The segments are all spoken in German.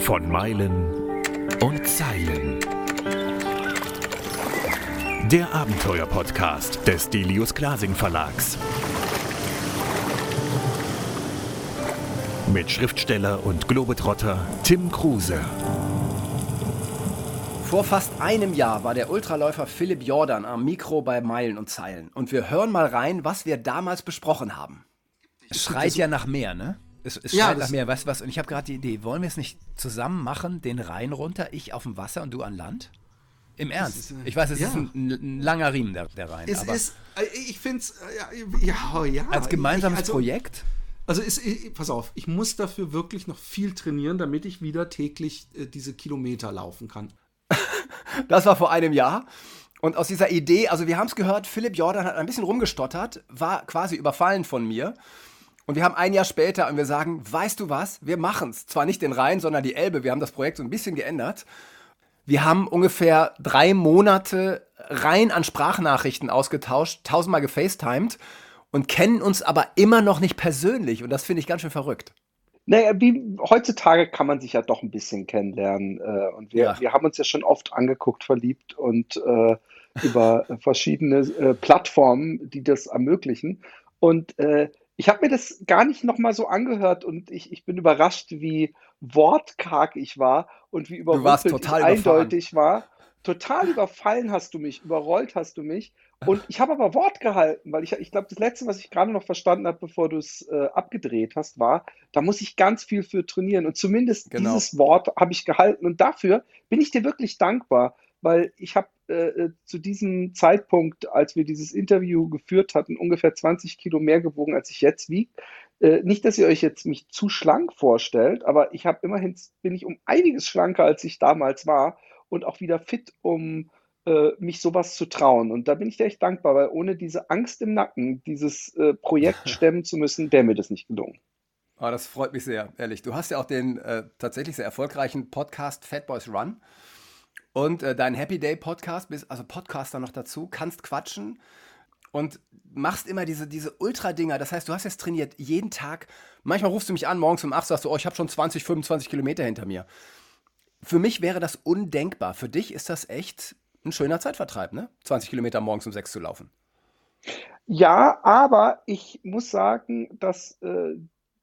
Von Meilen und Zeilen. Der Abenteuer-Podcast des Delius Glasing Verlags. Mit Schriftsteller und Globetrotter Tim Kruse. Vor fast einem Jahr war der Ultraläufer Philipp Jordan am Mikro bei Meilen und Zeilen. Und wir hören mal rein, was wir damals besprochen haben. Es schreit ja nach mehr, ne? Es, es Ja, nach mehr. Was, was? Und ich habe gerade die Idee, wollen wir es nicht zusammen machen, den Rhein runter, ich auf dem Wasser und du an Land? Im Ernst. ist, äh, ich weiß, es ja. ist ein, ein langer Riemen, der, der Rhein. Es aber ist, äh, ich finde es, ja, ja, ja. als gemeinsames ich, also, Projekt. Also, ist, pass auf, ich muss dafür wirklich noch viel trainieren, damit ich wieder täglich äh, diese Kilometer laufen kann. Das war vor einem Jahr. Und aus dieser Idee, also wir haben es gehört, Philipp Jordan hat ein bisschen rumgestottert, war quasi überfallen von mir. Und wir haben ein Jahr später und wir sagen, weißt du was, wir machen es. Zwar nicht den Rhein, sondern die Elbe. Wir haben das Projekt so ein bisschen geändert. Wir haben ungefähr drei Monate rein an Sprachnachrichten ausgetauscht, tausendmal gefacetimed und kennen uns aber immer noch nicht persönlich. Und das finde ich ganz schön verrückt. Naja, wie heutzutage kann man sich ja doch ein bisschen kennenlernen. Äh, und wir, Ja. wir haben uns ja schon oft angeguckt, verliebt und äh, über verschiedene äh, Plattformen, die das ermöglichen. Und äh, ich habe mir das gar nicht nochmal so angehört und ich, ich bin überrascht, wie wortkarg ich war und wie überrumpelt ich überfahren. eindeutig war. Total überfallen hast du mich, überrollt hast du mich. Und ich habe aber Wort gehalten, weil ich, ich glaube, das Letzte, was ich gerade noch verstanden habe, bevor du es äh, abgedreht hast, war, da muss ich ganz viel für trainieren. Und zumindest Genau. dieses Wort habe ich gehalten. Und dafür bin ich dir wirklich dankbar, weil ich habe äh, äh, zu diesem Zeitpunkt, als wir dieses Interview geführt hatten, ungefähr 20 Kilo mehr gewogen, als ich jetzt wiege. Äh, nicht, dass ihr euch jetzt mich zu schlank vorstellt, aber ich habe immerhin, bin ich um einiges schlanker, als ich damals war und auch wieder fit, um äh, mich sowas zu trauen. Und da bin ich dir echt dankbar, weil ohne diese Angst im Nacken, dieses äh, Projekt stemmen zu müssen, wäre mir das nicht gelungen. Ah, das freut mich sehr, ehrlich. Du hast ja auch den äh, tatsächlich sehr erfolgreichen Podcast Fat Boys Run und äh, deinen Happy Day Podcast, bist also Podcaster noch dazu, kannst quatschen und machst immer diese, diese Ultra-Dinger. Das heißt, du hast jetzt trainiert jeden Tag. Manchmal rufst du mich an, morgens um 8 sagst du, oh, ich habe schon 20, 25 Kilometer hinter mir. Für mich wäre das undenkbar. Für dich ist das echt ein schöner Zeitvertreib, ne? 20 Kilometer morgens um 6 zu laufen. Ja, aber ich muss sagen, dass äh,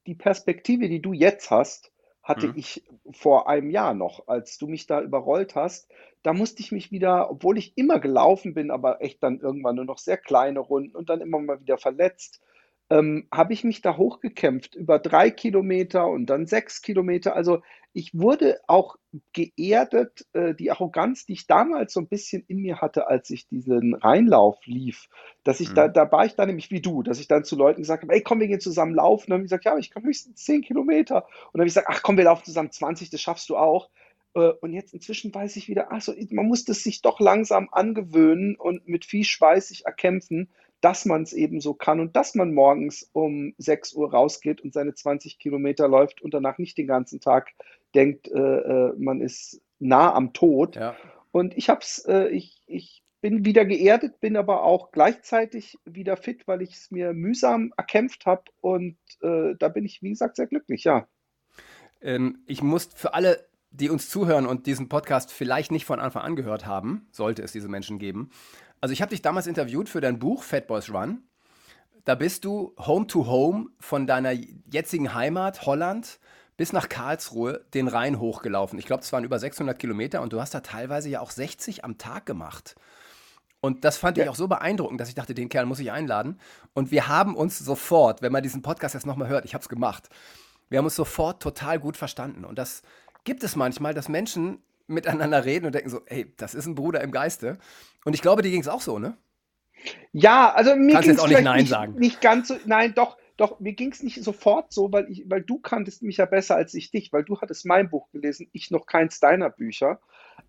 die Perspektive, die du jetzt hast, hatte Mhm. ich vor einem Jahr noch, als du mich da überrollt hast. Da musste ich mich wieder, obwohl ich immer gelaufen bin, aber echt dann irgendwann nur noch sehr kleine Runden und dann immer mal wieder verletzt, ähm, habe ich mich da hochgekämpft über drei Kilometer und dann sechs Kilometer. Also ich wurde auch geerdet. Äh, die Arroganz, die ich damals so ein bisschen in mir hatte, als ich diesen Rheinlauf lief, dass ich da, Mhm. da war ich dann nämlich wie du, dass ich dann zu Leuten gesagt habe, ey, komm, wir gehen zusammen laufen. Und dann haben die gesagt, ja, aber ich kann höchstens 10 Kilometer. Und dann habe ich gesagt, ach komm, wir laufen zusammen 20, das schaffst du auch. Äh, Und jetzt inzwischen weiß ich wieder, ach so, man muss das sich doch langsam angewöhnen und mit viel Schweiß sich erkämpfen, dass man es eben so kann und dass man morgens um 6 Uhr rausgeht und seine 20 Kilometer läuft und danach nicht den ganzen Tag denkt, äh, äh, man ist nah am Tod. Ja. Und ich hab's, äh, ich, ich bin wieder geerdet, bin aber auch gleichzeitig wieder fit, weil ich es mir mühsam erkämpft habe und äh, da bin ich, wie gesagt, sehr glücklich, ja. Ähm, ich muss für alle, die uns zuhören und diesen Podcast vielleicht nicht von Anfang an gehört haben, sollte es diese Menschen geben. Also ich habe dich damals interviewt für dein Buch Fat Boys Run. Da bist du Home to Home von deiner jetzigen Heimat Holland bis nach Karlsruhe den Rhein hochgelaufen. Ich glaube, es waren über 600 Kilometer und du hast da teilweise ja auch 60 am Tag gemacht. Und das fand ich auch so beeindruckend, dass ich dachte, den Kerl muss ich einladen. Und wir haben uns sofort, wenn man diesen Podcast jetzt nochmal hört, ich habe es gemacht, wir haben uns sofort total gut verstanden. Und das gibt es manchmal, dass Menschen miteinander reden und denken so, ey, das ist ein Bruder im Geiste. Und ich glaube, dir ging es auch so, ne? Ja, also mir ging es nicht Nein sagen. nicht ganz so, nein, doch, doch, mir ging es nicht sofort so, weil ich, weil du kanntest mich ja besser als ich dich, weil du hattest mein Buch gelesen, ich noch keins deiner Bücher.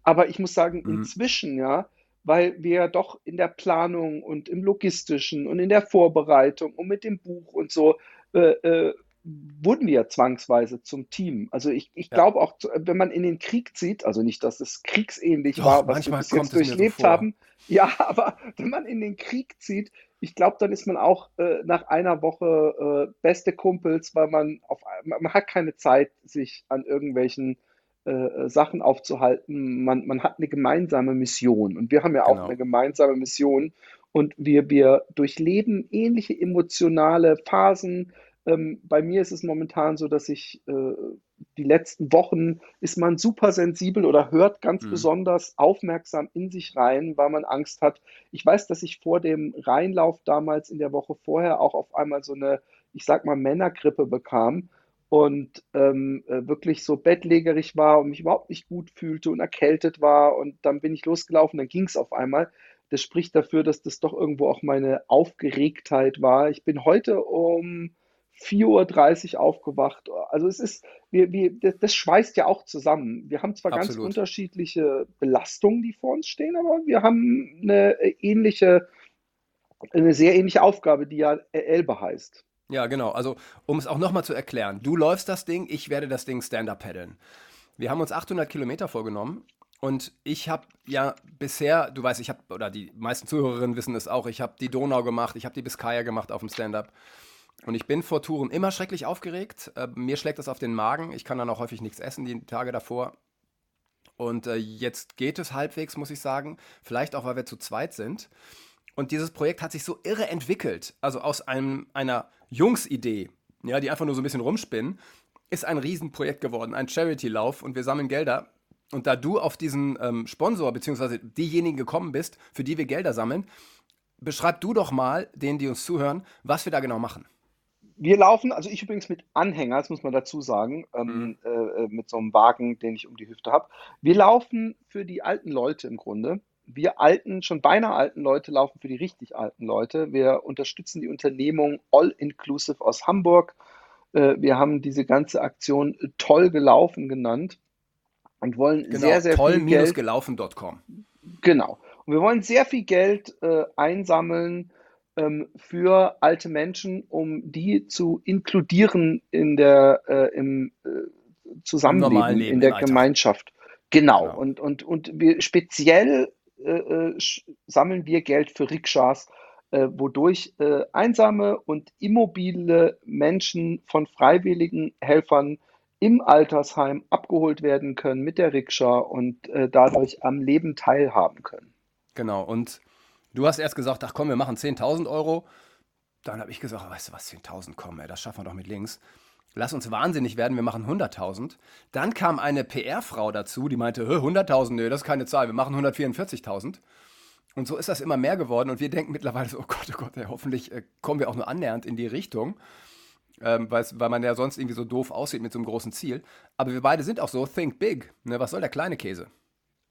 Aber ich muss sagen, Mhm. inzwischen, ja, weil wir ja doch in der Planung und im Logistischen und in der Vorbereitung und mit dem Buch und so äh, äh, wurden wir zwangsweise zum Team. Also ich, ich Ja. glaube auch, wenn man in den Krieg zieht, also nicht, dass es kriegsähnlich Doch, war, was wir bis jetzt so durchlebt vor. haben, ja, aber wenn man in den Krieg zieht, ich glaube, dann ist man auch äh, nach einer Woche äh, beste Kumpels, weil man auf man hat keine Zeit, sich an irgendwelchen äh, Sachen aufzuhalten. Man, man hat eine gemeinsame Mission und wir haben ja auch Genau. eine gemeinsame Mission und wir, wir durchleben ähnliche emotionale Phasen. Ähm, bei mir ist es momentan so, dass ich äh, die letzten Wochen ist man super sensibel oder hört ganz Mhm. besonders aufmerksam in sich rein, weil man Angst hat. Ich weiß, dass ich vor dem Rheinlauf damals in der Woche vorher auch auf einmal so eine, ich sag mal, Männergrippe bekam und ähm, äh, wirklich so bettlägerig war und mich überhaupt nicht gut fühlte und erkältet war. Und dann bin ich losgelaufen, dann ging es auf einmal. Das spricht dafür, dass das doch irgendwo auch meine Aufgeregtheit war. Ich bin heute um 4.30 Uhr aufgewacht. Also es ist, wir, wir, das, schweißt ja auch zusammen. Wir haben zwar ganz Absolut. unterschiedliche Belastungen, die vor uns stehen, aber wir haben eine ähnliche, eine sehr ähnliche Aufgabe, die ja Elbe heißt. Ja, genau. Also, um es auch nochmal zu erklären, du läufst das Ding, ich werde das Ding Stand-Up paddeln. Wir haben uns 800 Kilometer vorgenommen und ich habe ja bisher, du weißt, ich habe, oder die meisten Zuhörerinnen wissen es auch, ich habe die Donau gemacht, ich habe die Biskaya gemacht auf dem Stand-Up. Und ich bin vor Touren immer schrecklich aufgeregt. Äh, mir schlägt das auf den Magen. Ich kann dann auch häufig nichts essen die Tage davor. Und äh, jetzt geht es halbwegs, muss ich sagen. Vielleicht auch, weil wir zu zweit sind. Und dieses Projekt hat sich so irre entwickelt. Also aus einem, einer Jungsidee, ja, die einfach nur so ein bisschen rumspinnen, ist ein Riesenprojekt geworden, ein Charity-Lauf und wir sammeln Gelder. Und da du auf diesen ähm, Sponsor bzw. diejenigen gekommen bist, für die wir Gelder sammeln, beschreib du doch mal denen, die uns zuhören, was wir da genau machen. Wir laufen, also ich übrigens mit Anhänger, das muss man dazu sagen, ähm, äh, mit so einem Wagen, den ich um die Hüfte habe. Wir laufen für die alten Leute im Grunde. Wir alten, schon beinahe alten Leute laufen für die richtig alten Leute. Wir unterstützen die Unternehmung All Inclusive aus Hamburg. Äh, wir haben diese ganze Aktion toll gelaufen genannt und wollen Genau, sehr, sehr viel Geld. toll-gelaufen.com. Genau. Und wir wollen sehr viel Geld äh, einsammeln ähm, für alte Menschen, um die zu inkludieren in der, äh, im äh, Zusammenleben, Leben, in der. Gemeinschaft. Genau. Genau. Und, und, und wir speziell äh, äh, sammeln wir Geld für Rikschas, äh, wodurch äh, einsame und immobile Menschen von freiwilligen Helfern im Altersheim abgeholt werden können mit der Rikscha und dadurch am Leben teilhaben können. Genau, und du hast erst gesagt, ach komm, wir machen 10.000 Euro. Dann habe ich gesagt, weißt du was, 10.000, komm, ey, das schaffen wir doch mit links. Lass uns wahnsinnig werden, wir machen 100.000. Dann kam eine PR-Frau dazu, die meinte, "Hä, 100.000, nee, das ist keine Zahl, wir machen 144.000. Und so ist das immer mehr geworden und wir denken mittlerweile so, oh Gott, oh Gott, ey, hoffentlich äh, kommen wir auch nur annähernd in die Richtung, ähm, weil man ja sonst irgendwie so doof aussieht mit so einem großen Ziel. Aber wir beide sind auch so, think big, ne, was soll der kleine Käse?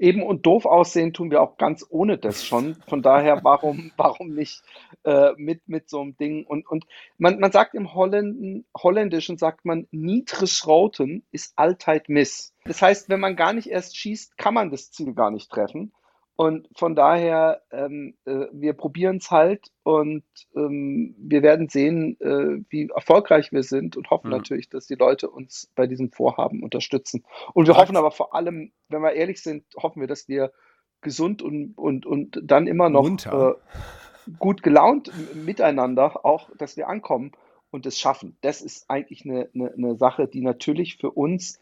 Eben und doof aussehen tun wir auch ganz ohne das schon. Von daher, warum, warum nicht äh, mit, mit so einem Ding? Und, und man, man sagt im Holländen, Holländischen sagt man, niedrig roten ist Altheit miss. Das heißt, wenn man gar nicht erst schießt, kann man das Ziel gar nicht treffen. Und von daher, ähm, äh, wir probieren es halt und ähm, wir werden sehen, äh, wie erfolgreich wir sind und hoffen Mhm. natürlich, dass die Leute uns bei diesem Vorhaben unterstützen. Und wir Sag's. hoffen aber vor allem, wenn wir ehrlich sind, hoffen wir, dass wir gesund und, und, und dann immer noch äh, gut gelaunt miteinander auch, dass wir ankommen und es schaffen. Das ist eigentlich eine, eine, eine Sache, die natürlich für uns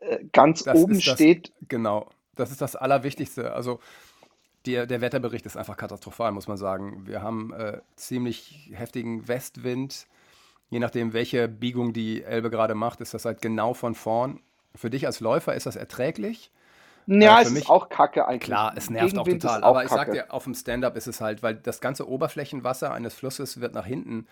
äh, ganz Das oben steht. Genau, das ist das Allerwichtigste. Also der, der Wetterbericht ist einfach katastrophal, muss man sagen. Wir haben äh, ziemlich heftigen Westwind. Je nachdem, welche Biegung die Elbe gerade macht, ist das halt genau von vorn. Für dich als Läufer ist das erträglich. Ja, für es mich- ist auch Kacke eigentlich. Klar, es nervt auch Gegenwind total. auch Aber ich sag Kacke. dir, auf dem Stand-up ist es halt, weil das ganze Oberflächenwasser eines Flusses wird nach hinten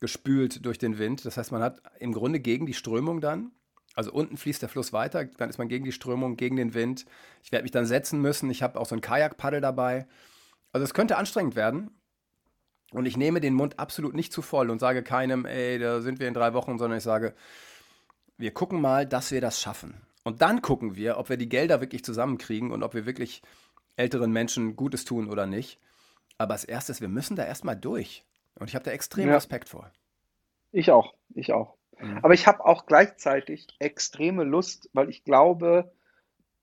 gespült durch den Wind. Das heißt, man hat im Grunde gegen die Strömung dann. Also unten fließt der Fluss weiter, dann ist man gegen die Strömung, gegen den Wind. Ich werde mich dann setzen müssen. Ich habe auch so ein Kajakpaddel dabei. Also es könnte anstrengend werden. Und ich nehme den Mund absolut nicht zu voll und sage keinem, ey, da sind wir in drei Wochen, sondern ich sage, wir gucken mal, dass wir das schaffen. Und dann gucken wir, ob wir die Gelder wirklich zusammenkriegen und ob wir wirklich älteren Menschen Gutes tun oder nicht. Aber als erstes, wir müssen da erstmal durch. Und ich habe da extrem Ja. Respekt vor. Ich auch, ich auch. Mhm. Aber ich habe auch gleichzeitig extreme Lust, weil ich glaube,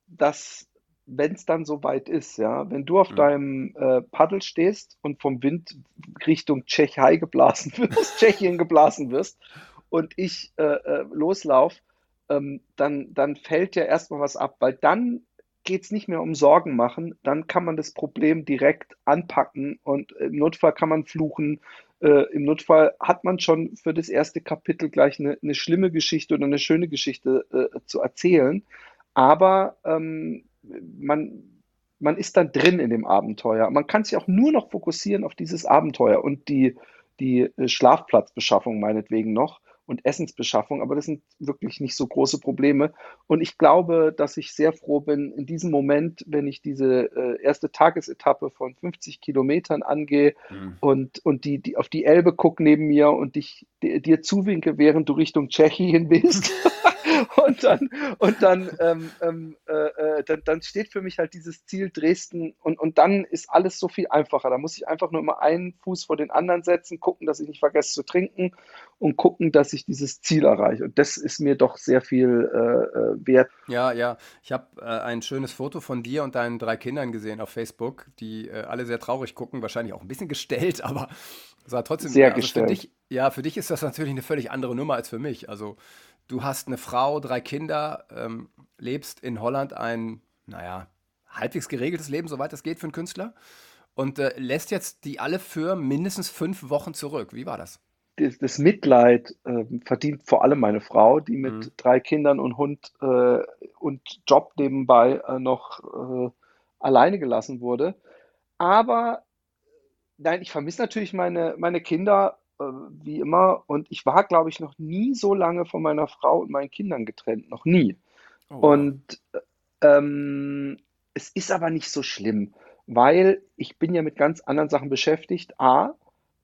dass wenn es dann soweit ist, ja, wenn du auf Mhm. deinem äh, Paddel stehst und vom Wind Richtung Tschechei geblasen wirst, Tschechien geblasen wirst und ich äh, äh, loslauf, ähm, dann, dann fällt ja erstmal was ab, weil dann geht es nicht mehr um Sorgen machen, dann kann man das Problem direkt anpacken und im Notfall kann man fluchen. Äh, Im Notfall hat man schon für das erste Kapitel gleich eine, eine schlimme Geschichte oder eine schöne Geschichte äh, zu erzählen. Aber ähm, man, man ist dann drin in dem Abenteuer. Man kann sich auch nur noch fokussieren auf dieses Abenteuer und die, die äh, Schlafplatzbeschaffung meinetwegen noch und Essensbeschaffung, aber das sind wirklich nicht so große Probleme. Und ich glaube, dass ich sehr froh bin in diesem Moment, wenn ich diese äh, erste Tagesetappe von 50 Kilometern angehe Mhm. und, und die, die auf die Elbe gucke neben mir und dich, di- dir zuwinke, während du Richtung Tschechien bist. Und dann, und dann, ähm, ähm, äh, äh, dann, dann steht für mich halt dieses Ziel Dresden und, und dann ist alles so viel einfacher. Da muss ich einfach nur immer einen Fuß vor den anderen setzen, gucken, dass ich nicht vergesse zu trinken und gucken, dass ich dieses Ziel erreiche. Und das ist mir doch sehr viel äh, äh, wert. Ja, ja. Ich habe äh, ein schönes Foto von dir und deinen drei Kindern gesehen auf Facebook, die äh, alle sehr traurig gucken, wahrscheinlich auch ein bisschen gestellt, aber sah trotzdem Sehr also gestellt. Für dich, ja, für dich ist das natürlich eine völlig andere Nummer als für mich. Also du hast eine Frau, drei Kinder, ähm, lebst in Holland ein, naja, halbwegs geregeltes Leben, soweit es geht für einen Künstler, und äh, lässt jetzt die alle für mindestens fünf Wochen zurück. Wie war das? Das, das Mitleid ähm, verdient vor allem meine Frau, die mit Mhm. drei Kindern und Hund äh, und Job nebenbei äh, noch äh, alleine gelassen wurde. Aber nein, ich vermisse natürlich meine, meine Kinder, äh, wie immer. Und ich war, glaube ich, noch nie so lange von meiner Frau und meinen Kindern getrennt. Noch nie. Oh, wow. Und ähm, es ist aber nicht so schlimm, weil ich bin ja mit ganz anderen Sachen beschäftigt. A,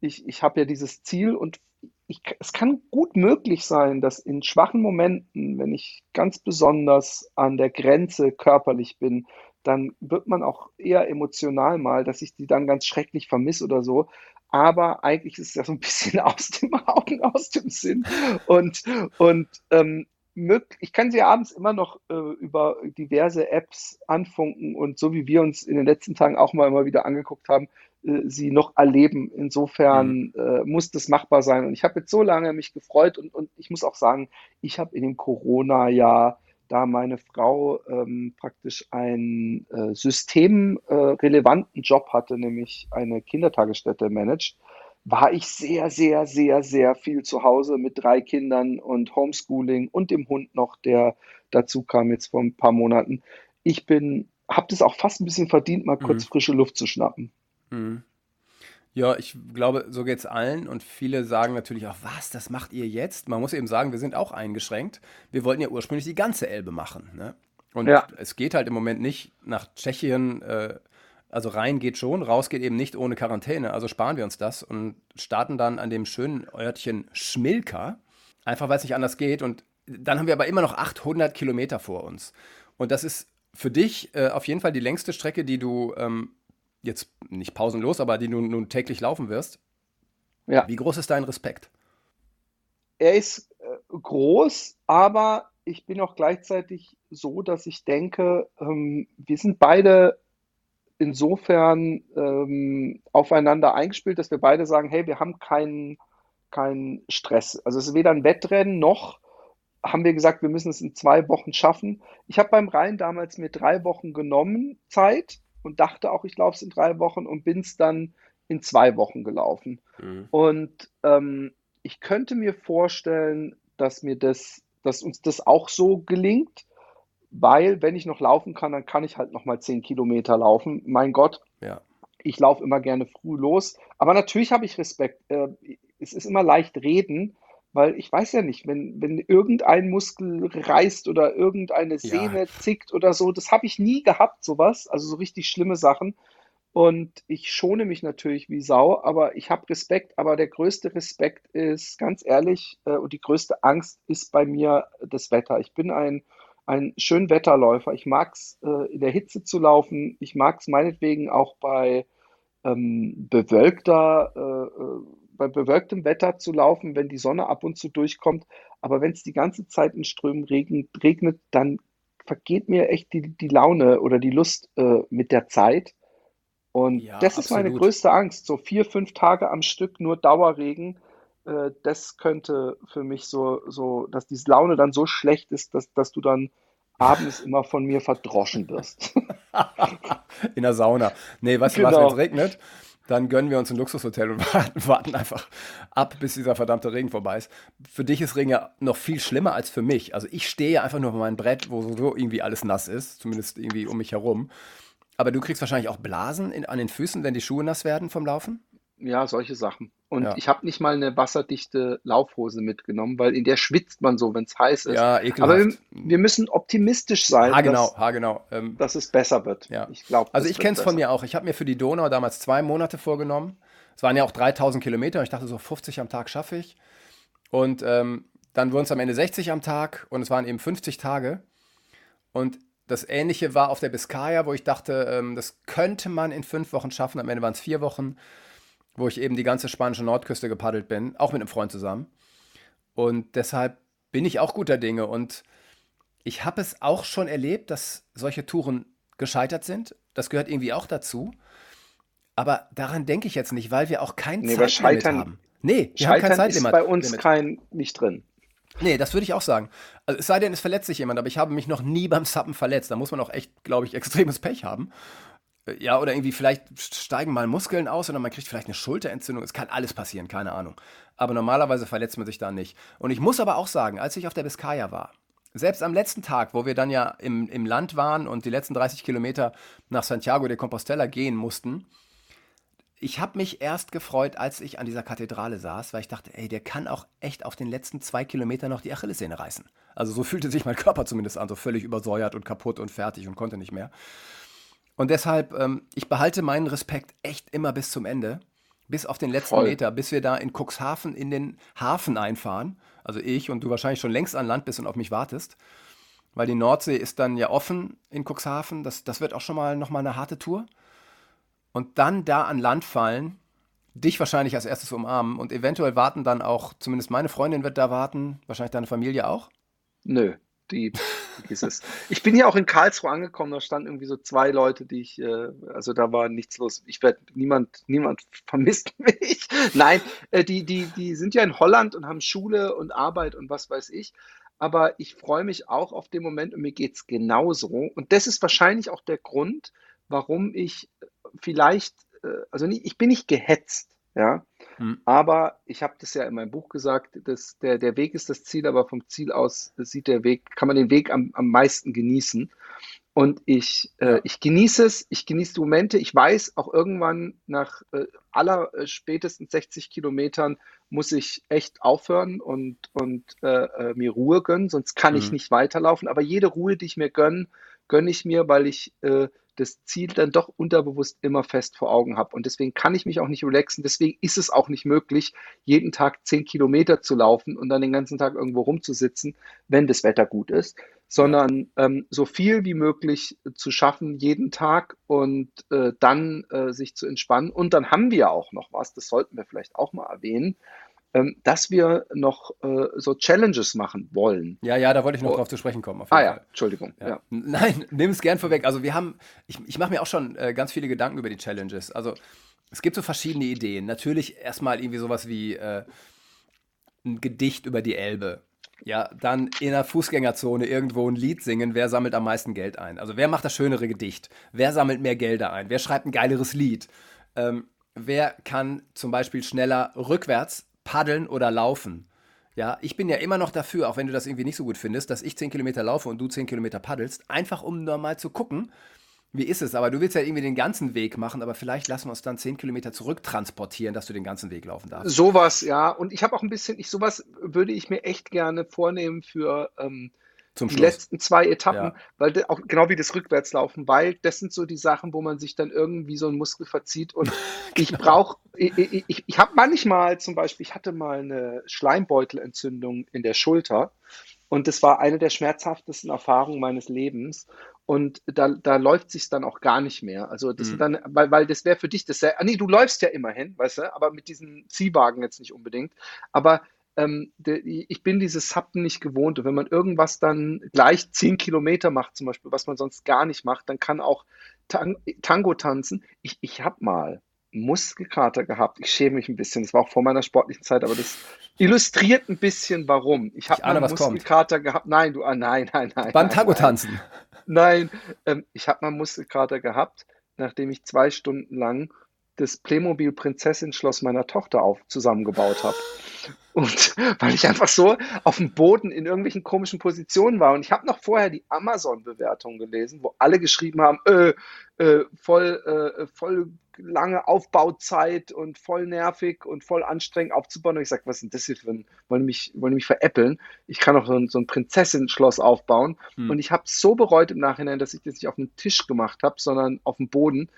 ich, ich habe ja dieses Ziel und ich, es kann gut möglich sein, dass in schwachen Momenten, wenn ich ganz besonders an der Grenze körperlich bin, dann wird man auch eher emotional mal, dass ich die dann ganz schrecklich vermisse oder so. Aber eigentlich ist es ja so ein bisschen aus dem Augen, aus dem Sinn. Und, und ähm, ich kann sie abends immer noch äh, über diverse Apps anfunken und so wie wir uns in den letzten Tagen auch mal immer wieder angeguckt haben, sie noch erleben. Insofern äh, muss das machbar sein. Und ich habe jetzt so lange mich gefreut und, und ich muss auch sagen, ich habe in dem Corona-Jahr, da meine Frau ähm, praktisch einen äh, systemrelevanten Job hatte, nämlich eine Kindertagesstätte managt, war ich sehr, sehr, sehr, sehr viel zu Hause mit drei Kindern und Homeschooling und dem Hund noch, der dazu kam jetzt vor ein paar Monaten. Ich bin, habe das auch fast ein bisschen verdient, mal kurz Mhm. frische Luft zu schnappen. Mhm. Ja, ich glaube, so geht's allen und viele sagen natürlich auch, was, das macht ihr jetzt? Man muss eben sagen, wir sind auch eingeschränkt. Wir wollten ja ursprünglich die ganze Elbe machen, ne? Und Ja. es geht halt im Moment nicht nach Tschechien, äh, also rein geht schon, raus geht eben nicht ohne Quarantäne. Also sparen wir uns das und starten dann an dem schönen Örtchen Schmilka, einfach weil es nicht anders geht. Und dann haben wir aber immer noch 800 Kilometer vor uns. Und das ist für dich äh, auf jeden Fall die längste Strecke, die du ähm, jetzt nicht pausenlos, aber die du nun täglich laufen wirst. Ja. Wie groß ist dein Respekt? Er ist äh, groß, aber ich bin auch gleichzeitig so, dass ich denke, ähm, wir sind beide insofern ähm, aufeinander eingespielt, dass wir beide sagen, hey, wir haben keinen keinen Stress. Also es ist weder ein Wettrennen noch haben wir gesagt, wir müssen es in zwei Wochen schaffen. Ich habe beim Rhein damals mir drei Wochen genommen Zeit und dachte auch, ich laufe es in drei Wochen und bin es dann in zwei Wochen gelaufen. Und ähm, ich könnte mir vorstellen, dass mir das, dass uns das auch so gelingt, weil wenn ich noch laufen kann, dann kann ich halt noch mal zehn Kilometer laufen. Mein Gott, Ja. ich laufe immer gerne früh los. Aber natürlich habe ich Respekt. Äh, es ist immer leicht reden, weil ich weiß ja nicht, wenn, wenn irgendein Muskel reißt oder irgendeine Ja. Sehne zickt oder so, das habe ich nie gehabt, sowas. Also so richtig schlimme Sachen. Und ich schone mich natürlich wie Sau, aber ich habe Respekt. Aber der größte Respekt ist, ganz ehrlich, äh, und die größte Angst ist bei mir das Wetter. Ich bin ein, ein Schönwetterläufer. Ich mag es, äh, in der Hitze zu laufen. Ich mag es meinetwegen auch bei ähm, bewölkter, äh, äh, bei bewölktem Wetter zu laufen, wenn die Sonne ab und zu durchkommt. Aber wenn es die ganze Zeit in Strömen regnet, regnet, dann vergeht mir echt die, die Laune oder die Lust äh, mit der Zeit. Und Ja, das ist meine absolut. größte Angst. So vier, fünf Tage am Stück nur Dauerregen. Äh, das könnte für mich so, so, dass diese Laune dann so schlecht ist, dass, dass du dann abends immer von mir verdroschen wirst. In der Sauna. Nee, weißt du was, Genau. wenn es regnet, dann gönnen wir uns ein Luxushotel und warten, einfach ab, bis dieser verdammte Regen vorbei ist. Für dich ist Regen ja noch viel schlimmer als für mich. Also ich stehe ja einfach nur auf meinem Brett, wo sowieso irgendwie alles nass ist, zumindest irgendwie um mich herum. Aber du kriegst wahrscheinlich auch Blasen in, an den Füßen, wenn die Schuhe nass werden vom Laufen? Ja, solche Sachen. Und Ja. ich habe nicht mal eine wasserdichte Laufhose mitgenommen, weil in der schwitzt man so, wenn es heiß ist. Ja, Aber wir, ekelhaft. wir müssen optimistisch sein, Ha, genau, dass, ha, genau. Ähm, dass es besser wird. Ja. Ich glaube, Also ich kenne es von mir auch. Ich habe mir für die Donau damals zwei Monate vorgenommen. Es waren ja auch 3000 Kilometer. und Ich dachte so 50 am Tag schaffe ich. Und ähm, dann wurden es am Ende 60 am Tag und es waren eben 50 Tage. Und das Ähnliche war auf der Biskaya, wo ich dachte, ähm, das könnte man in fünf Wochen schaffen. Am Ende waren es vier Wochen, wo ich eben die ganze spanische Nordküste gepaddelt bin, auch mit einem Freund zusammen. Und deshalb bin ich auch guter Dinge. Und ich habe es auch schon erlebt, dass solche Touren gescheitert sind. Das gehört irgendwie auch dazu. Aber daran denke ich jetzt nicht, weil wir auch kein Nee, Zeitlimit Scheitern- haben. Nee, wir haben kein Scheitern ist Zeitlimit. bei uns Limit. kein nicht drin. Nee, das würde ich auch sagen. Also, es sei denn, es verletzt sich jemand, aber ich habe mich noch nie beim Sappen verletzt. Da muss man auch echt, glaube ich, extremes Pech haben. Ja, oder irgendwie vielleicht steigen mal Muskeln aus oder man kriegt vielleicht eine Schulterentzündung. Es kann alles passieren, keine Ahnung. Aber normalerweise verletzt man sich da nicht. Und ich muss aber auch sagen, als ich auf der Biskaya war, selbst am letzten Tag, wo wir dann ja im, im Land waren und die letzten 30 Kilometer nach Santiago de Compostela gehen mussten, ich habe mich erst gefreut, als ich an dieser Kathedrale saß, weil ich dachte, ey, der kann auch echt auf den letzten zwei Kilometern noch die Achillessehne reißen. Also so fühlte sich mein Körper zumindest an, so völlig übersäuert und kaputt und fertig und konnte nicht mehr. Und deshalb, ähm, ich behalte meinen Respekt echt immer bis zum Ende, bis auf den letzten Voll. Meter, bis wir da in Cuxhaven in den Hafen einfahren. Also ich und du wahrscheinlich schon längst an Land bist und auf mich wartest. Weil die Nordsee ist dann ja offen in Cuxhaven. Das, das wird auch schon mal nochmal eine harte Tour und dann da an Land fallen, dich wahrscheinlich als erstes umarmen und eventuell warten dann auch, zumindest meine Freundin wird da warten, wahrscheinlich deine Familie auch. Nö, die vergiss es. Ich bin hier auch in Karlsruhe angekommen, da standen irgendwie so zwei Leute, die ich, äh, also da war nichts los. Ich werde, niemand, niemand vermisst mich. Nein, äh, die, die, die sind ja in Holland und haben Schule und Arbeit und was weiß ich. Aber ich freue mich auch auf den Moment und mir geht es genauso. Und das ist wahrscheinlich auch der Grund, warum ich vielleicht, äh, also nicht, ich bin nicht gehetzt, ja. Hm. Aber ich habe das ja in meinem Buch gesagt, dass der, der Weg ist das Ziel, aber vom Ziel aus sieht der Weg, kann man den Weg am, am meisten genießen. Und ich, äh, ich genieße es, ich genieße die Momente. Ich weiß, auch irgendwann nach äh, aller äh, spätestens 60 Kilometern muss ich echt aufhören und, und äh, äh, mir Ruhe gönnen, sonst kann ich Mhm. nicht weiterlaufen. Aber jede Ruhe, die ich mir gönne, gönne ich mir, weil ich äh, das Ziel dann doch unterbewusst immer fest vor Augen habe. Und deswegen kann ich mich auch nicht relaxen. Deswegen ist es auch nicht möglich, jeden Tag 10 Kilometer zu laufen und dann den ganzen Tag irgendwo rumzusitzen, wenn das Wetter gut ist, sondern ähm, so viel wie möglich zu schaffen jeden Tag und äh, dann äh, sich zu entspannen. Und dann haben wir auch noch was, das sollten wir vielleicht auch mal erwähnen, dass wir noch äh, so Challenges machen wollen. Ja, ja, da wollte ich noch Oh. drauf zu sprechen kommen. Ah jeden ja, Fall. Entschuldigung. Ja. Ja. Nein, nimm es gern vorweg. Also wir haben, ich, ich mache mir auch schon äh, ganz viele Gedanken über die Challenges. Also es gibt so verschiedene Ideen. Natürlich erstmal irgendwie sowas wie äh, ein Gedicht über die Elbe. Ja, dann in der Fußgängerzone irgendwo ein Lied singen. Wer sammelt am meisten Geld ein? Also wer macht das schönere Gedicht? Wer sammelt mehr Gelder ein? Wer schreibt ein geileres Lied? Ähm, wer kann zum Beispiel schneller rückwärts paddeln oder laufen? Ja, ich bin ja immer noch dafür, auch wenn du das irgendwie nicht so gut findest, dass ich 10 Kilometer laufe und du 10 Kilometer paddelst, einfach um nur mal zu gucken, wie ist es. Aber du willst ja irgendwie den ganzen Weg machen, aber vielleicht lassen wir uns dann 10 Kilometer zurücktransportieren, dass du den ganzen Weg laufen darfst. Sowas, ja. Und ich habe auch ein bisschen, ich, sowas würde ich mir echt gerne vornehmen für ähm, Zum die Schluss. letzten zwei Etappen, Ja. weil auch genau wie das Rückwärtslaufen, weil das sind so die Sachen, wo man sich dann irgendwie so ein Muskel verzieht und ich brauche, ich, ich, ich, ich habe manchmal zum Beispiel, ich hatte mal eine Schleimbeutelentzündung in der Schulter und das war eine der schmerzhaftesten Erfahrungen meines Lebens und da, da läuft sich dann auch gar nicht mehr. Also das Mhm. dann, weil, weil das wäre für dich das, ah nee, du läufst ja immerhin, weißt du, aber mit diesem Ziehwagen jetzt nicht unbedingt, aber ähm, der, ich bin dieses Sappen nicht gewohnt. Und wenn man irgendwas dann gleich 10 Kilometer macht, zum Beispiel, was man sonst gar nicht macht, dann kann auch Tang Tango tanzen. Ich, ich habe mal Muskelkater gehabt. Ich schäme mich ein bisschen. Das war auch vor meiner sportlichen Zeit, aber das illustriert ein bisschen, warum. Ich habe mal Muskelkater kommt. gehabt. Nein, du, ah, nein, nein, nein. Beim Tango tanzen. Nein, ähm, ich habe mal Muskelkater gehabt, nachdem ich zwei Stunden lang das Playmobil Prinzessin Schloss meiner Tochter auf zusammengebaut habe. Und weil ich einfach so auf dem Boden in irgendwelchen komischen Positionen war. Und ich habe noch vorher die Amazon-Bewertung gelesen, wo alle geschrieben haben, äh, äh, voll, äh, voll lange Aufbauzeit und voll nervig und voll anstrengend aufzubauen. Und ich sage, was ist denn das hier für ein, wollen mich, wollen mich veräppeln? Ich kann auch so ein, so ein Prinzessin-Schloss aufbauen. Hm. Und ich habe so bereut im Nachhinein, dass ich das nicht auf dem Tisch gemacht habe, sondern auf dem Boden.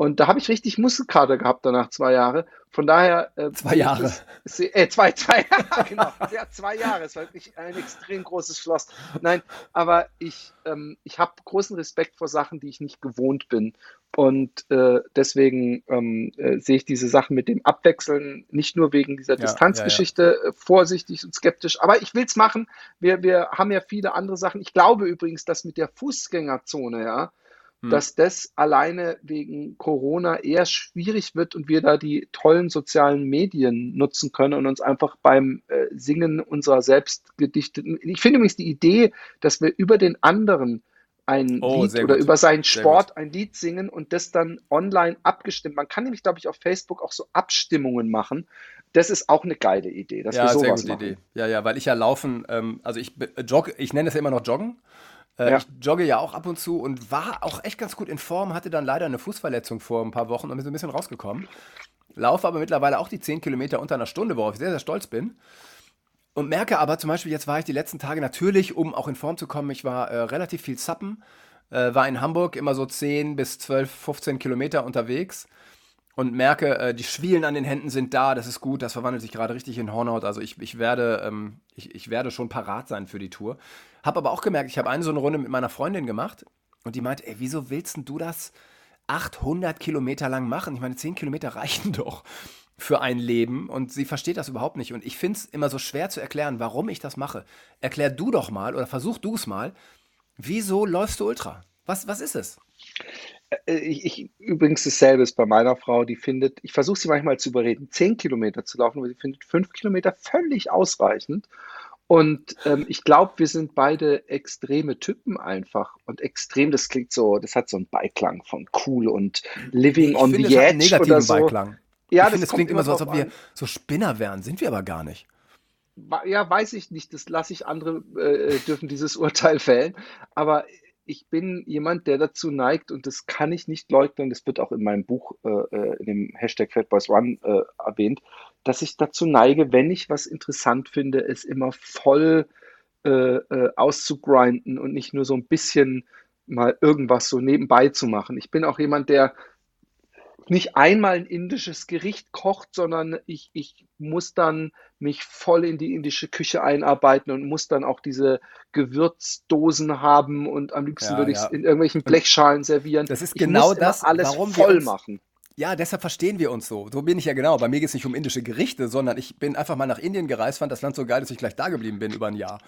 Und da habe ich richtig Muskelkater gehabt danach zwei Jahre. Von daher. Äh, zwei Jahre. Das, äh, zwei, zwei Jahre, genau. ja, zwei Jahre. Es war wirklich ein extrem großes Schloss. Nein, aber ich, ähm, ich habe großen Respekt vor Sachen, die ich nicht gewohnt bin. Und äh, deswegen ähm, äh, sehe ich diese Sachen mit dem Abwechseln nicht nur wegen dieser ja, Distanzgeschichte ja, ja. Äh, vorsichtig und skeptisch. Aber ich will es machen. Wir, wir haben ja viele andere Sachen. Ich glaube übrigens, dass mit der Fußgängerzone, ja, hm. dass das alleine wegen Corona eher schwierig wird und wir da die tollen sozialen Medien nutzen können und uns einfach beim äh, Singen unserer selbst gedichteten. Ich finde übrigens die Idee, dass wir über den anderen ein oh, Lied oder gut. über seinen Sport ein Lied singen und das dann online abgestimmt. Man kann nämlich, glaube ich, auf Facebook auch so Abstimmungen machen. Das ist auch eine geile Idee, dass ja, wir sowas sehr gute machen. Idee. Ja, ja, weil ich ja laufen, ähm, also ich jogge, ich nenne es ja immer noch Joggen. Äh, ja. Ich jogge ja auch ab und zu und war auch echt ganz gut in Form, hatte dann leider eine Fußverletzung vor ein paar Wochen und bin so ein bisschen rausgekommen. Laufe aber mittlerweile auch die 10 Kilometer unter einer Stunde, worauf ich sehr, sehr stolz bin. Und merke aber zum Beispiel, jetzt war ich die letzten Tage natürlich, um auch in Form zu kommen, ich war äh, relativ viel zappen, äh, war in Hamburg immer so 10 bis 12, 15 Kilometer unterwegs und merke, äh, die Schwielen an den Händen sind da, das ist gut, das verwandelt sich gerade richtig in Hornhaut. Also ich, ich, werde, ähm, ich, ich werde schon parat sein für die Tour. Habe aber auch gemerkt, ich habe eine so eine Runde mit meiner Freundin gemacht und die meinte, ey, wieso willst du das 800 Kilometer lang machen? Ich meine, 10 Kilometer reichen doch für ein Leben und sie versteht das überhaupt nicht. Und ich finde es immer so schwer zu erklären, warum ich das mache. Erklär du doch mal oder versuch du es mal. Wieso läufst du Ultra? Was, was ist es? Äh, ich, ich, übrigens dasselbe ist bei meiner Frau, die findet, ich versuche sie manchmal zu überreden, 10 Kilometer zu laufen, aber sie findet 5 Kilometer völlig ausreichend. Und ähm, ich glaube, wir sind beide extreme Typen einfach. Und extrem, das klingt so, das hat so einen Beiklang von cool und living ich on finde, the edge. negativen oder so. Beiklang. Ja, ich das, finde, das klingt immer so, als ob wir so Spinner wären. Sind wir aber gar nicht. Ja, weiß ich nicht. Das lasse ich andere, äh, dürfen dieses Urteil fällen. Aber ich bin jemand, der dazu neigt, und das kann ich nicht leugnen, das wird auch in meinem Buch, äh, äh in dem Hashtag FatBoysRun äh, erwähnt, dass ich dazu neige, wenn ich was interessant finde, es immer voll äh, äh, auszugrinden und nicht nur so ein bisschen mal irgendwas so nebenbei zu machen. Ich bin auch jemand, der nicht einmal ein indisches Gericht kocht, sondern ich, ich muss dann mich voll in die indische Küche einarbeiten und muss dann auch diese Gewürzdosen haben und am liebsten ja, würde ich es ja. in irgendwelchen Blechschalen servieren. Das ist genau das, alles warum voll uns, machen. Ja, deshalb verstehen wir uns so. So bin ich ja genau. Bei mir geht es nicht um indische Gerichte, sondern ich bin einfach mal nach Indien gereist, fand das Land so geil, dass ich gleich da geblieben bin über ein Jahr.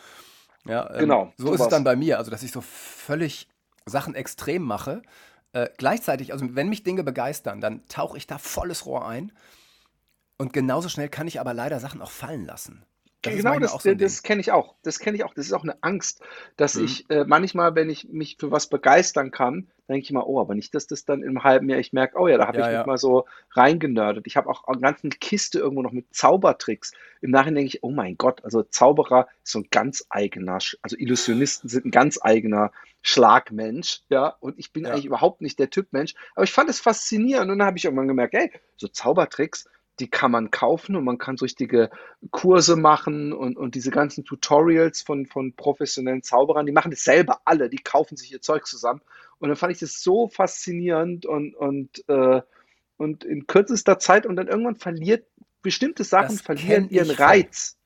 Ja, ähm, genau. So sowas. ist es dann bei mir. Also, dass ich so völlig Sachen extrem mache äh, gleichzeitig, also wenn mich Dinge begeistern, dann tauche ich da volles Rohr ein. Und genauso schnell kann ich aber leider Sachen auch fallen lassen. Das genau, das, so das kenne ich auch. Das kenne ich auch. Das ist auch eine Angst, dass mhm. ich äh, manchmal, wenn ich mich für was begeistern kann, denke ich mal, oh, aber nicht, dass das dann im halben Jahr ich merke, oh ja, da habe ja, ich ja. mich mal so reingenördet. Ich habe auch eine ganze Kiste irgendwo noch mit Zaubertricks. Im Nachhinein denke ich, oh mein Gott, also Zauberer ist so ein ganz eigener, also Illusionisten sind ein ganz eigener Schlagmensch, ja, und ich bin ja. eigentlich überhaupt nicht der Typ Mensch, aber ich fand es faszinierend und dann habe ich irgendwann gemerkt, hey, so Zaubertricks, die kann man kaufen und man kann so richtige Kurse machen und, und diese ganzen Tutorials von, von professionellen Zauberern, die machen das selber alle, die kaufen sich ihr Zeug zusammen. Und dann fand ich das so faszinierend und, und, äh, und in kürzester Zeit und dann irgendwann verliert bestimmte Sachen das verlieren ihren Reiz.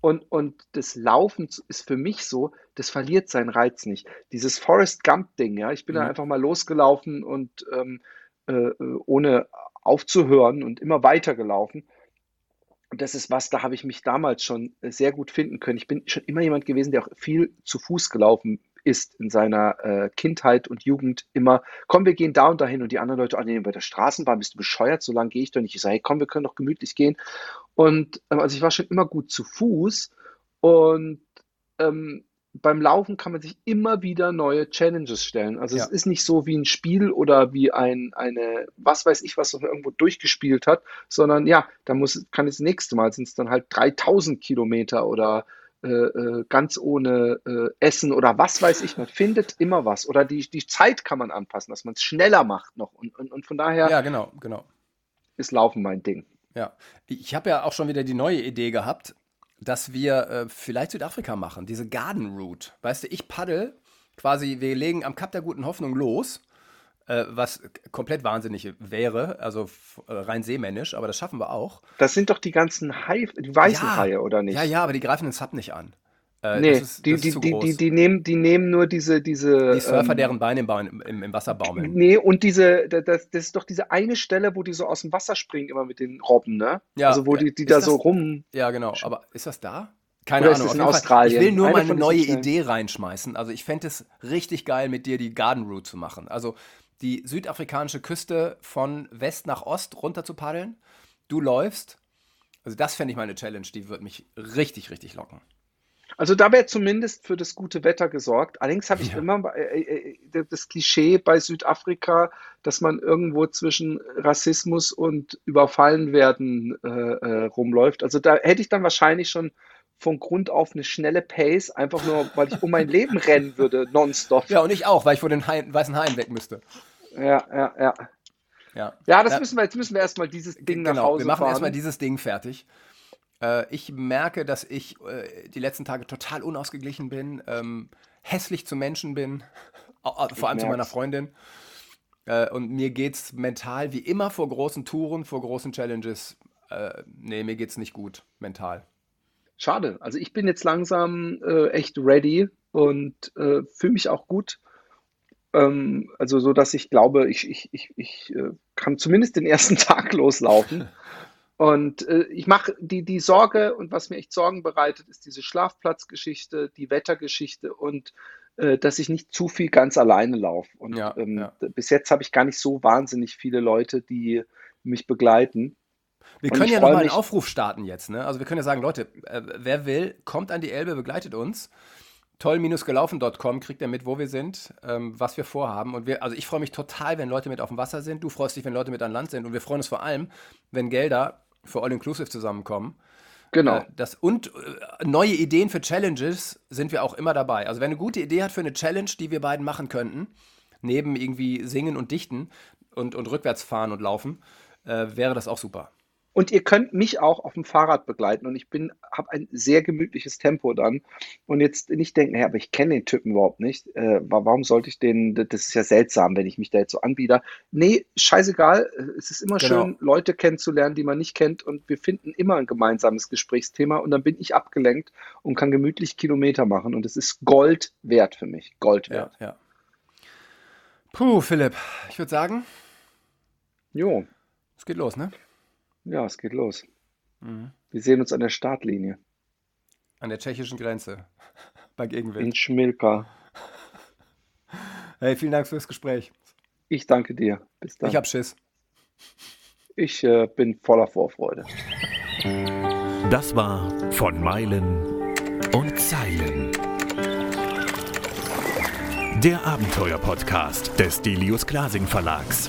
Und, und das Laufen ist für mich so, das verliert seinen Reiz nicht. Dieses Forest Gump-Ding, ja, ich bin mhm. da einfach mal losgelaufen und ähm, äh, ohne aufzuhören und immer weiter gelaufen. Und das ist was, da habe ich mich damals schon sehr gut finden können. Ich bin schon immer jemand gewesen, der auch viel zu Fuß gelaufen ist in seiner äh, Kindheit und Jugend immer, komm, wir gehen da und dahin und die anderen Leute, ah nee, bei der Straßenbahn bist du bescheuert, so lange gehe ich doch nicht. Ich sage, hey, komm, wir können doch gemütlich gehen. Und ähm, also ich war schon immer gut zu Fuß und ähm, beim Laufen kann man sich immer wieder neue Challenges stellen. Also Ja. es ist nicht so wie ein Spiel oder wie ein, eine, was weiß ich, was man irgendwo durchgespielt hat, sondern ja, da muss, kann es das nächste Mal sind es dann halt 3000 Kilometer oder äh, äh, ganz ohne äh, Essen oder was weiß ich. Man findet immer was. Oder die, die Zeit kann man anpassen, dass man es schneller macht noch. Und, und, und von daher Ja, genau, genau. ist Laufen mein Ding. Ja. Ich habe ja auch schon wieder die neue Idee gehabt, dass wir äh, vielleicht Südafrika machen, diese Garden Route. Weißt du, ich paddel quasi, wir legen am Kap der guten Hoffnung los, äh, was komplett wahnsinnig wäre, also äh, rein seemännisch, aber das schaffen wir auch. Das sind doch die ganzen Hai, die weißen Ja. Haie, oder nicht? Ja, ja, aber die greifen den Sub nicht an. Äh, Nee, ist, die, das ist die, zu die, groß. die, die, nehmen, die nehmen nur diese, diese. Die Surfer, ähm, deren Beine im, im, im Wasser baumeln. Nee, und diese, da- das, das ist doch diese eine Stelle, wo die so aus dem Wasser springen, immer mit den Robben, ne? Ja, also wo die, die Ist da das- so rum. Ja, genau. Aber ist das da? Keine Oder ist Ahnung. auf in. Australien? Ich will nur Eine mal eine von diesen neue. Idee reinschmeißen. Also ich fände es richtig geil, mit dir die Garden Route zu machen. Also die südafrikanische Küste von West nach Ost runter zu paddeln. Du läufst. Also das fände ich mal eine Challenge, die würde mich richtig, richtig locken. Also da wäre zumindest für das gute Wetter gesorgt. Allerdings habe ich Ja. immer äh, äh, das Klischee bei Südafrika, dass man irgendwo zwischen Rassismus und Überfallenwerden äh, äh, rumläuft. Also da hätte ich dann wahrscheinlich schon von Grund auf eine schnelle Pace, einfach nur, weil ich um mein Leben rennen würde, nonstop. Ja, und ich auch, weil ich vor den Haien, weißen Haien weg müsste. Ja, ja, ja. Ja. Ja, das Ja. müssen wir, jetzt müssen wir erstmal dieses Ding nach Genau, Hause wir machen fahren. erstmal dieses Ding fertig. Äh, ich merke, dass ich äh, die letzten Tage total unausgeglichen bin, ähm, hässlich zu Menschen bin, vor allem zu meiner merk's. Freundin. Äh, und mir geht's mental wie immer vor großen Touren, vor großen Challenges. Äh, nee, mir geht's nicht gut mental. Schade. Also ich bin jetzt langsam äh, echt ready und fühle mich auch gut. Ähm, also so, dass ich glaube, ich, ich, ich, ich kann zumindest den ersten Tag loslaufen. Und äh, ich mache die, die Sorge und was mir echt Sorgen bereitet, ist diese Schlafplatzgeschichte, die Wettergeschichte und äh, dass ich nicht zu viel ganz alleine laufe. Und Ja, ähm, ja. bis jetzt habe ich gar nicht so wahnsinnig viele Leute, die mich begleiten. Wir Und können ja nochmal einen Aufruf starten jetzt. Ne? Also wir können ja sagen, Leute, äh, wer will, kommt an die Elbe, begleitet uns. toll-gelaufen.com kriegt ihr mit, wo wir sind, ähm, was wir vorhaben. Und wir, also ich freue mich total, wenn Leute mit auf dem Wasser sind. Du freust dich, wenn Leute mit an Land sind. Und wir freuen uns vor allem, wenn Gelder für All Inclusive zusammenkommen. Genau. Äh, das, und äh, neue Ideen für Challenges sind wir auch immer dabei. Also wer eine gute Idee hat für eine Challenge, die wir beiden machen könnten, neben irgendwie singen und dichten und, und rückwärts fahren und laufen, äh, wäre das auch super. Und ihr könnt mich auch auf dem Fahrrad begleiten und ich bin, habe ein sehr gemütliches Tempo dann. Und jetzt nicht denken, hey, aber ich kenne den Typen überhaupt nicht. Äh, wa- warum sollte ich den, das ist ja seltsam, wenn ich mich da jetzt so anbiete. Nee, scheißegal. Äh, Es ist immer Genau. schön, Leute kennenzulernen, die man nicht kennt. Und wir finden immer ein gemeinsames Gesprächsthema. Und dann bin ich abgelenkt und kann gemütlich Kilometer machen. Und es ist Gold wert für mich. Gold Ja, wert. ja. Puh, Philipp, ich würde sagen, Jo, es geht los, ne? Ja, es geht los. Mhm. Wir sehen uns an der Startlinie An der tschechischen Grenze. Bei Gegenwind. in Schmilka. Hey, vielen Dank fürs Gespräch. Ich danke dir. Bis dann. Ich hab Schiss. Ich äh, bin voller Vorfreude. Das war von Meilen und Zeilen. Der Abenteuer-Podcast des Delius Glasing Verlags.